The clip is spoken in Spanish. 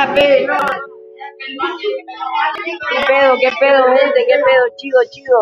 ¿Qué pedo, qué pedo, gente? ¿Qué pedo? Chido, chido.